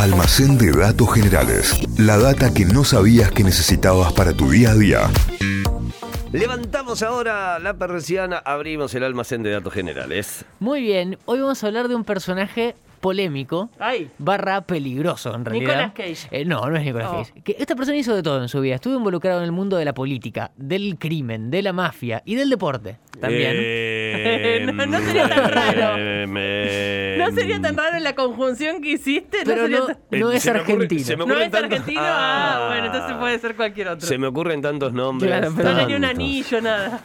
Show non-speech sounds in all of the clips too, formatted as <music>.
Almacén de datos generales. La data que no sabías que necesitabas para tu día a día. Levantamos ahora la persiana, abrimos el almacén de datos generales. Muy bien, hoy vamos a hablar de un personaje polémico Ay. barra peligroso en realidad. Nicolas Cage. Eh, no, no es Nicolas Oh. Cage. Que esta persona hizo de todo en su vida. Estuvo involucrado en el mundo de la política, del crimen, de la mafia y del deporte también. Eh, <laughs> No, no sería tan raro. eh, No sería tan raro la conjunción que hiciste. Pero sería no, Eh, es se me ocurre- argentino. se me No es tantos- argentino. Ah, bueno, entonces puede ser cualquier otro. Se me ocurren tantos nombres. Claro, pero no le ni un anillo, nada.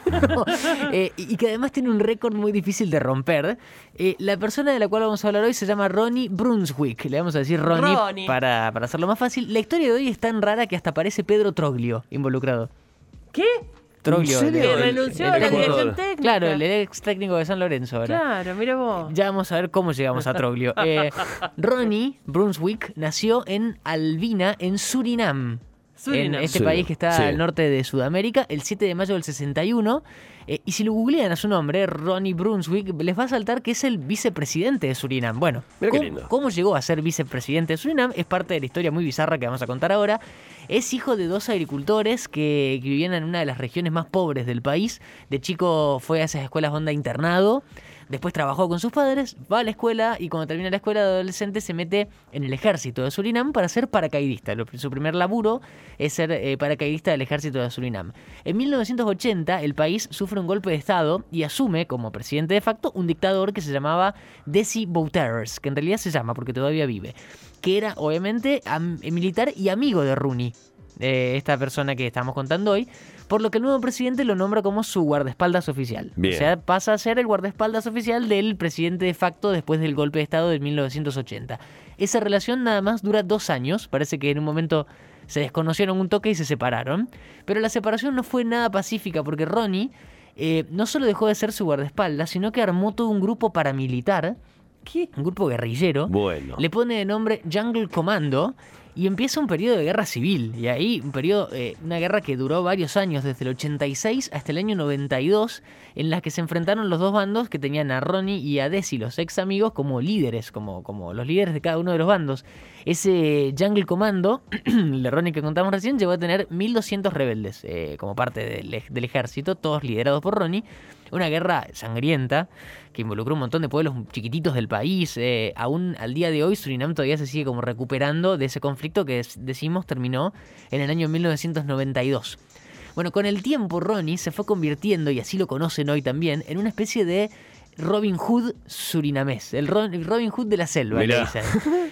Eh, y y que además tiene un récord muy difícil de romper. Eh, la persona de la cual vamos a hablar hoy se llama Ronnie Brunswick. Le vamos a decir Ronnie, Ronnie. Para, para hacerlo más fácil. La historia de hoy es tan rara que hasta parece Pedro Troglio involucrado. ¿Qué? Troglio. serio? Renunció el a la jugador. dirección técnica. Claro, el ex técnico de San Lorenzo ahora. Claro, mira vos. Ya vamos a ver cómo llegamos a Troglio. <laughs> Eh, Ronnie Brunswick nació en Albina, en Surinam. Surinam. En este Sí, país que está sí. al norte de Sudamérica, el 7 de mayo del 61. Eh, y si lo googlean a su nombre, Ronnie Brunswick, les va a saltar que es el vicepresidente de Surinam. Bueno, ¿cómo, lindo. cómo llegó a ser vicepresidente de Surinam? Es parte de la historia muy bizarra que vamos a contar ahora. Es hijo de dos agricultores que, que vivían en una de las regiones más pobres del país. De chico fue a esas escuelas onda internado. Después trabajó con sus padres, va a la escuela y cuando termina la escuela de adolescente se mete en el ejército de Surinam para ser paracaidista. Su primer laburo es ser eh, paracaidista del ejército de Surinam. En 1980 el país sufre un golpe de estado y asume como presidente de facto un dictador que se llamaba Desi Bouterres, que en realidad se llama porque todavía vive, que era obviamente am- militar y amigo de Rooney, eh, esta persona que estamos contando hoy, por lo que el nuevo presidente lo nombra como su guardaespaldas oficial. Bien. O sea, pasa a ser el guardaespaldas oficial del presidente de facto después del golpe de Estado de 1980. Esa relación nada más dura dos años, parece que en un momento se desconocieron un toque y se separaron, pero la separación no fue nada pacífica porque Ronnie eh, no solo dejó de ser su guardaespaldas, sino que armó todo un grupo paramilitar, ¿Qué? un grupo guerrillero, Bueno. le pone de nombre Jungle Commando y empieza un periodo de guerra civil. Y ahí un periodo, eh, una guerra que duró varios años, desde el 86 hasta el año 92, en la que se enfrentaron los dos bandos que tenían a Ronnie y a Desi, los ex amigos, como líderes, como, como los líderes de cada uno de los bandos. Ese Jungle Commando, <clears throat> el de Ronnie que contamos recién, llegó a tener 1200 rebeldes eh, como parte del, del ejército, todos liderados por Ronnie. Una guerra sangrienta que involucró un montón de pueblos chiquititos del país. eh, aún al día de hoy Surinam todavía se sigue como recuperando de ese conflicto que decimos terminó en el año 1992. Bueno, con el tiempo Ronnie se fue convirtiendo, y así lo conocen hoy también, en una especie de Robin Hood surinamés, el Robin Hood de la selva, le Mirá. dicen.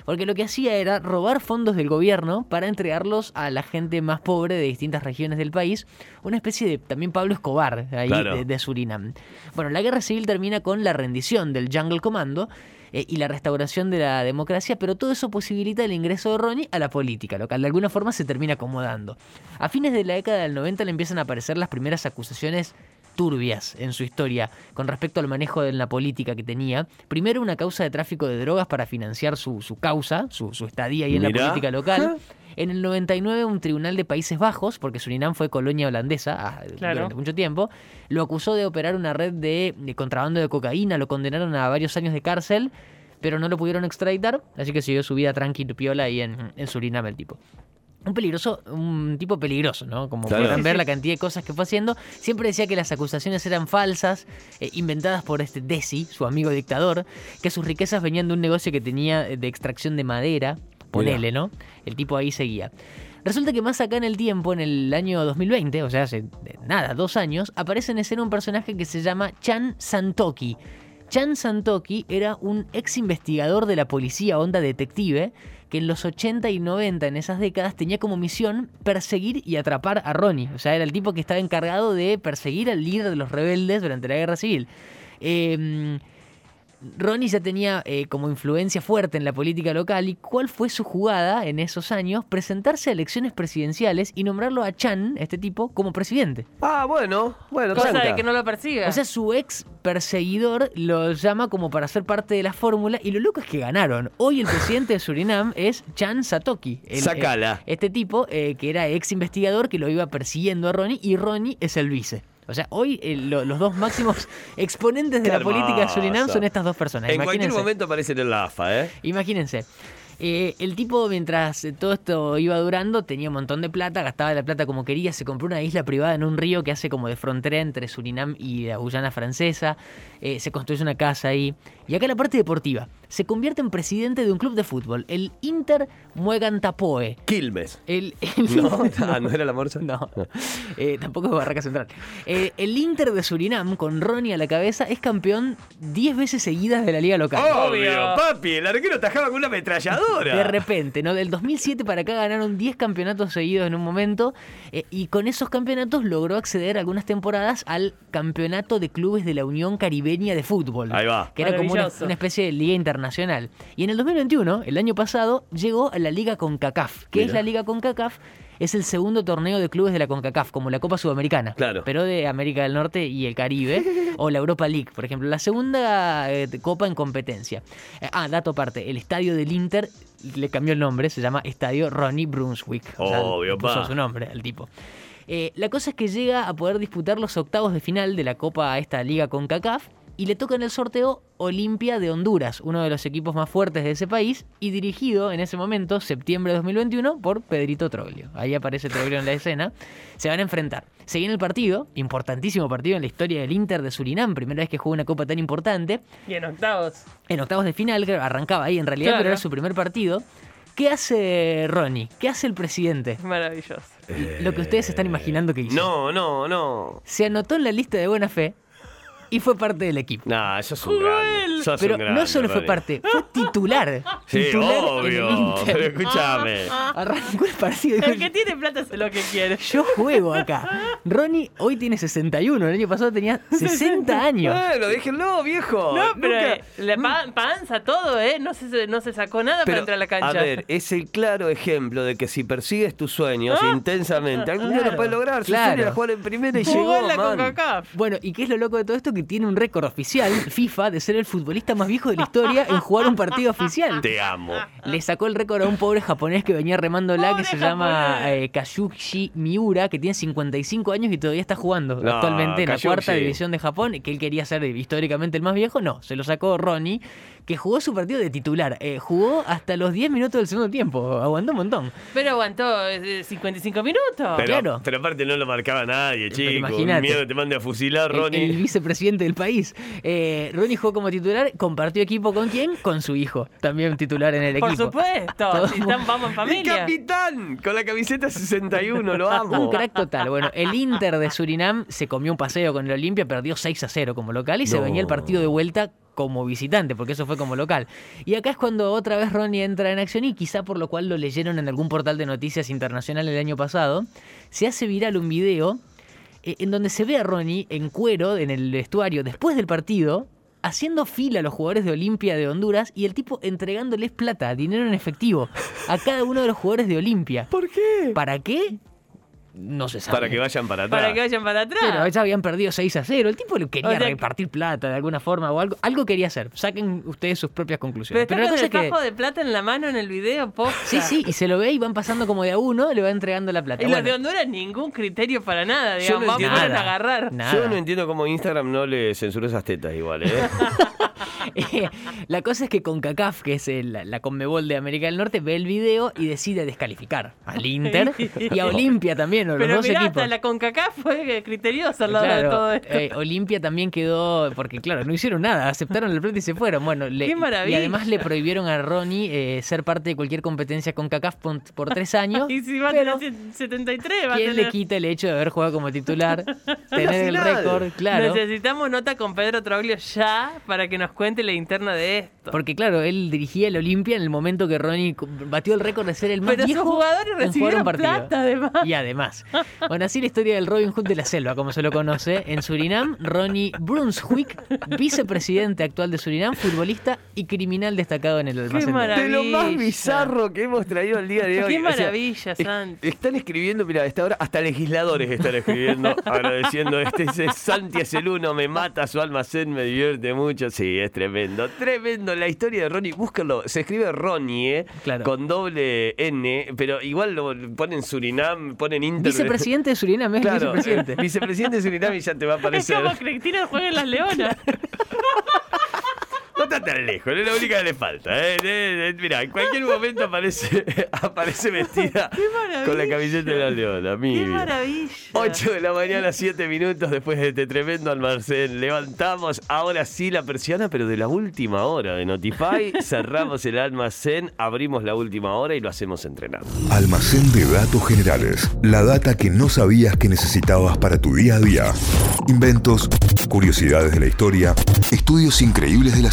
Porque lo que hacía era robar fondos del gobierno para entregarlos a la gente más pobre de distintas regiones del país, una especie de también Pablo Escobar ahí Claro. de, de Surinam. Bueno, la guerra civil termina con la rendición del Jungle Commando eh, y la restauración de la democracia, pero todo eso posibilita el ingreso de Ronnie a la política local. De alguna forma se termina acomodando. A fines de la década del 90 le empiezan a aparecer las primeras acusaciones turbias en su historia con respecto al manejo de la política que tenía. Primero una causa de tráfico de drogas para financiar su, su causa, su, su estadía ahí en la política local. En el 99 un tribunal de Países Bajos, porque Surinam fue colonia holandesa ah, Claro. durante mucho tiempo, lo acusó de operar una red de, de contrabando de cocaína, lo condenaron a varios años de cárcel, pero no lo pudieron extraditar, así que siguió su vida tranquila piola ahí en, en Surinam el tipo. Un peligroso, un tipo peligroso, ¿no? Como Claro. Sí, ver la cantidad de cosas que fue haciendo. Siempre decía que las acusaciones eran falsas, eh, inventadas por este Desi, su amigo dictador, que sus riquezas venían de un negocio que tenía de extracción de madera. Ponele, ¿no? El tipo ahí seguía. Resulta que más acá en el tiempo, en el año 2020, o sea, hace eh, nada, dos años, aparece en escena un personaje que se llama Chan Santoki. Chan Santoki era un ex investigador de la policía onda detective que en los 80 y 90, en esas décadas, tenía como misión perseguir y atrapar a Ronnie. O sea, era el tipo que estaba encargado de perseguir al líder de los rebeldes durante la guerra civil. Eh, Ronnie ya tenía eh, como influencia fuerte en la política local y cuál fue su jugada en esos años, presentarse a elecciones presidenciales y nombrarlo a Chan, este tipo, como presidente. Ah, bueno, bueno, Cosa tranca. de que no lo persiga. O sea, su ex perseguidor lo llama como para ser parte de la fórmula y lo loco es que ganaron. Hoy el presidente de Surinam es Chan Satoki. el- Sacala. el- este tipo eh, que era ex investigador que lo iba persiguiendo a Ronnie y Ronnie es el vice. O sea, hoy eh, lo- los dos máximos <laughs> exponentes de Qué la política de Surinam hermoso. son estas dos personas. En cualquier Imagínense. momento aparece en la AFA, ¿eh? Imagínense. Eh, el tipo, mientras eh, todo esto iba durando, tenía un montón de plata, gastaba la plata como quería, se compró una isla privada en un río que hace como de frontera entre Surinam y la Guyana francesa, eh, se construyó una casa ahí. Y acá la parte deportiva, se convierte en presidente de un club de fútbol, el Inter Muegantapoe. Quilmes. El, el <laughs> No, ah, ¿no era la morsa? No, Eh, tampoco es Barraca Central. Eh, el Inter de Surinam, con Ronnie a la cabeza, es campeón 10 veces seguidas de la liga local. Obvio, Obvio. papi, el arquero tajaba con una ametralladora. De repente, ¿no? Del 2007 para acá ganaron 10 campeonatos seguidos en un momento eh, y con esos campeonatos logró acceder algunas temporadas al campeonato de clubes de la Unión Caribeña de Fútbol. Ahí va. Que era como una, especie de liga internacional. Y en el 2021, el año pasado, llegó a la Liga CONCACAF. ¿Qué es Mira. la Liga CONCACAF? Es el segundo torneo de clubes de la CONCACAF, como la Copa Sudamericana. Claro. Pero de América del Norte y el Caribe. <laughs> o la Europa League, por ejemplo. La segunda eh, Copa en competencia. Eh, ah, dato aparte. El estadio del Inter le cambió el nombre. Se llama Estadio Ronnie Brunswick. O sea, Obvio, puso pa. su nombre al tipo. Eh, la cosa es que llega a poder disputar los octavos de final de la Copa a esta liga con CACAF y le toca en el sorteo Olimpia de Honduras, uno de los equipos más fuertes de ese país y dirigido en ese momento, septiembre de 2021, por Pedrito Troglio. Ahí aparece Troglio en la escena. Se van a enfrentar. Se viene el partido, importantísimo partido en la historia del Inter de Surinam, primera vez que juega una copa tan importante. Y en octavos. En octavos de final, que arrancaba ahí en realidad, Claro. pero era su primer partido. ¿Qué hace Ronnie? ¿Qué hace el presidente? Maravilloso. Lo que ustedes están imaginando que hizo. No, no, no. Se anotó en la lista de buena fe y fue parte del equipo. Sos Pero un grande, no solo fue parte, fue titular. <laughs> Sí, titular en obvio. el Inter. Pero escúchame. Arrancó el partido El que tiene plata hace lo que quiere. yo juego acá. Ronnie hoy tiene 61, el año pasado tenía <laughs> 60 años. Bueno, déjenlo, viejo. No, pero Nunca- eh, la pa- panza, todo, ¿eh? No se, no se sacó nada para Pero, entrar a la cancha. A ver, es el claro ejemplo de que si persigues tus sueños Ah. intensamente, algún día Claro, lo puedes lograr. Su claro. sueño era jugar en primera y Jugó llegó, en la man. CONCACAF. Bueno, ¿y qué es lo loco de todo esto? Que tiene un récord oficial, FIFA, de ser el futbolista más viejo de la historia en jugar un partido oficial. Te amo. Le sacó el récord a un pobre japonés que venía remándola que se llama eh, Kayushi Miura, que tiene 55 años y todavía está jugando No, actualmente en la cuarta división de Japón, que él quería ser históricamente el más viejo. No, se lo sacó Ronnie, que jugó su partido de titular. Eh, jugó hasta los 10 minutos del segundo tiempo, aguantó un montón. Pero aguantó eh, 55 minutos. Pero, claro. pero aparte no lo marcaba nadie, chico. imagínate. Miedo que te mande a fusilar, El, Ronnie. el vicepresidente del país. Eh, Ronnie jugó como titular, compartió equipo con quién? Con su hijo, también titular en el Por equipo. supuesto. Todo- Si están, vamos en ¡Mi <laughs> familia. capitán! Con la camiseta 61, lo amo. Un crack total. Bueno, el Inter de Surinam se comió un paseo con el Olimpia, perdió 6 a 0 como local y se venía el partido de vuelta como visitante, porque eso fue como local. Y acá es cuando otra vez Ronnie entra en acción y quizá por lo cual lo leyeron en algún portal de noticias internacional el año pasado, se hace viral un video eh, en donde se ve a Ronnie en cuero en el vestuario después del partido. Haciendo fila a los jugadores de Olimpia de Honduras y el tipo entregándoles plata, dinero en efectivo, a cada uno de los jugadores de Olimpia. ¿Por qué? ¿Para qué? No se sabe. Para que vayan para atrás. Para que vayan para atrás. Pero ya habían perdido 6 a 0. El tipo le quería O sea, repartir plata de alguna forma o algo. Algo quería hacer. Saquen ustedes sus propias Pero conclusiones. está la con cosa el es que- fajo de plata en la mano en el video, posta. Sí, sí, y se lo ve y van pasando como de a uno, le va entregando la plata. Y los Bueno, de Honduras ningún criterio para nada, Yo digamos. no Vamos entiendo a nada. agarrar. Nada. Yo no entiendo cómo Instagram no le censuró esas tetas igual, ¿eh? <laughs> <laughs> la cosa es que con CACAF, que es el- la Conmebol de América del Norte, ve el video y decide descalificar al Inter y a <laughs> Olimpia también, los Pero dos mirá, equipos. hasta la CONCACAF fue criteriosa al lado de Claro, todo esto. eh, Olimpia también quedó, porque claro, no hicieron nada, aceptaron el plata y se fueron. Bueno, le- ¡Qué maravilla! y además le prohibieron a Ronnie eh, ser parte de cualquier competencia con CACAF por, por tres <laughs> años. y si va a tener 73, va a ¿quién tener... le quita el hecho de haber jugado como titular, tener el récord? Claro. Necesitamos nota con Pedro Troglio ya para que nos cuente la interna de Porque claro, él dirigía el Olimpia en el momento que Ronnie batió el récord de ser el más Pero sus viejo jugadores en jugar recibieron un partido. plata, además. Y además. Bueno, así la historia del Robin Hood de la selva, como se lo conoce. En Surinam, Ronnie Brunswick, vicepresidente actual de Surinam, futbolista y criminal destacado en el almacén. de- maravilla. De lo más bizarro que hemos traído el día de hoy. Qué O sea, maravilla, Santi. Están escribiendo, mira, a esta hora hasta legisladores están escribiendo, <laughs> agradeciendo este. Santi es el uno, me mata su almacén, me divierte mucho. Sí, es tremendo, tremendo. La historia de Ronnie, búscalo. Se escribe Ronnie, ¿eh? Claro. Con doble N, pero igual lo ponen Surinam, ponen Inter. Vicepresidente de Surinam, es Claro, vicepresidente. vicepresidente de Surinam y ya te va a <laughs> Es aparecer. como Cristina juega en las leonas. <laughs> Está tan lejos, es la única que le falta. ¿eh? Mirá, en cualquier momento aparece, <laughs> aparece vestida <laughs> con la camiseta de la leona. mi ¡Qué maravilla! 8 de la mañana, 7 minutos después de este tremendo almacén. Levantamos ahora sí la persiana, pero de la última hora de Notify. <laughs> Cerramos el almacén, abrimos la última hora y lo hacemos entrenando. Almacén de datos generales. La data que no sabías que necesitabas para tu día a día. Inventos, curiosidades de la historia, estudios increíbles de la